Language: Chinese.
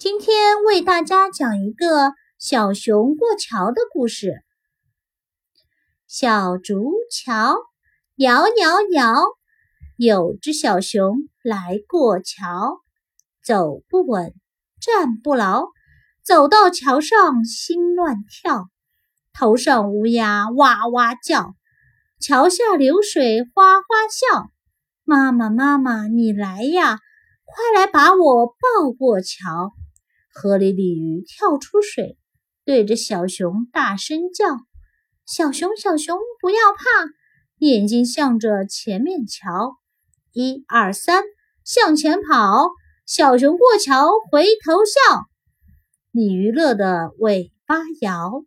今天为大家讲一个小熊过桥的故事。小竹桥摇摇摇，有只小熊来过桥，走不稳，站不牢，走到桥上心乱跳，头上乌鸦哇哇叫，桥下流水哗哗笑。妈妈妈妈，你来呀，快来把我抱过桥。河里鲤鱼跳出水，对着小熊大声叫：“小熊，小熊，不要怕，眼睛向着前面瞧，一二三，向前跑！小熊过桥回头笑，鲤鱼乐得尾巴摇。”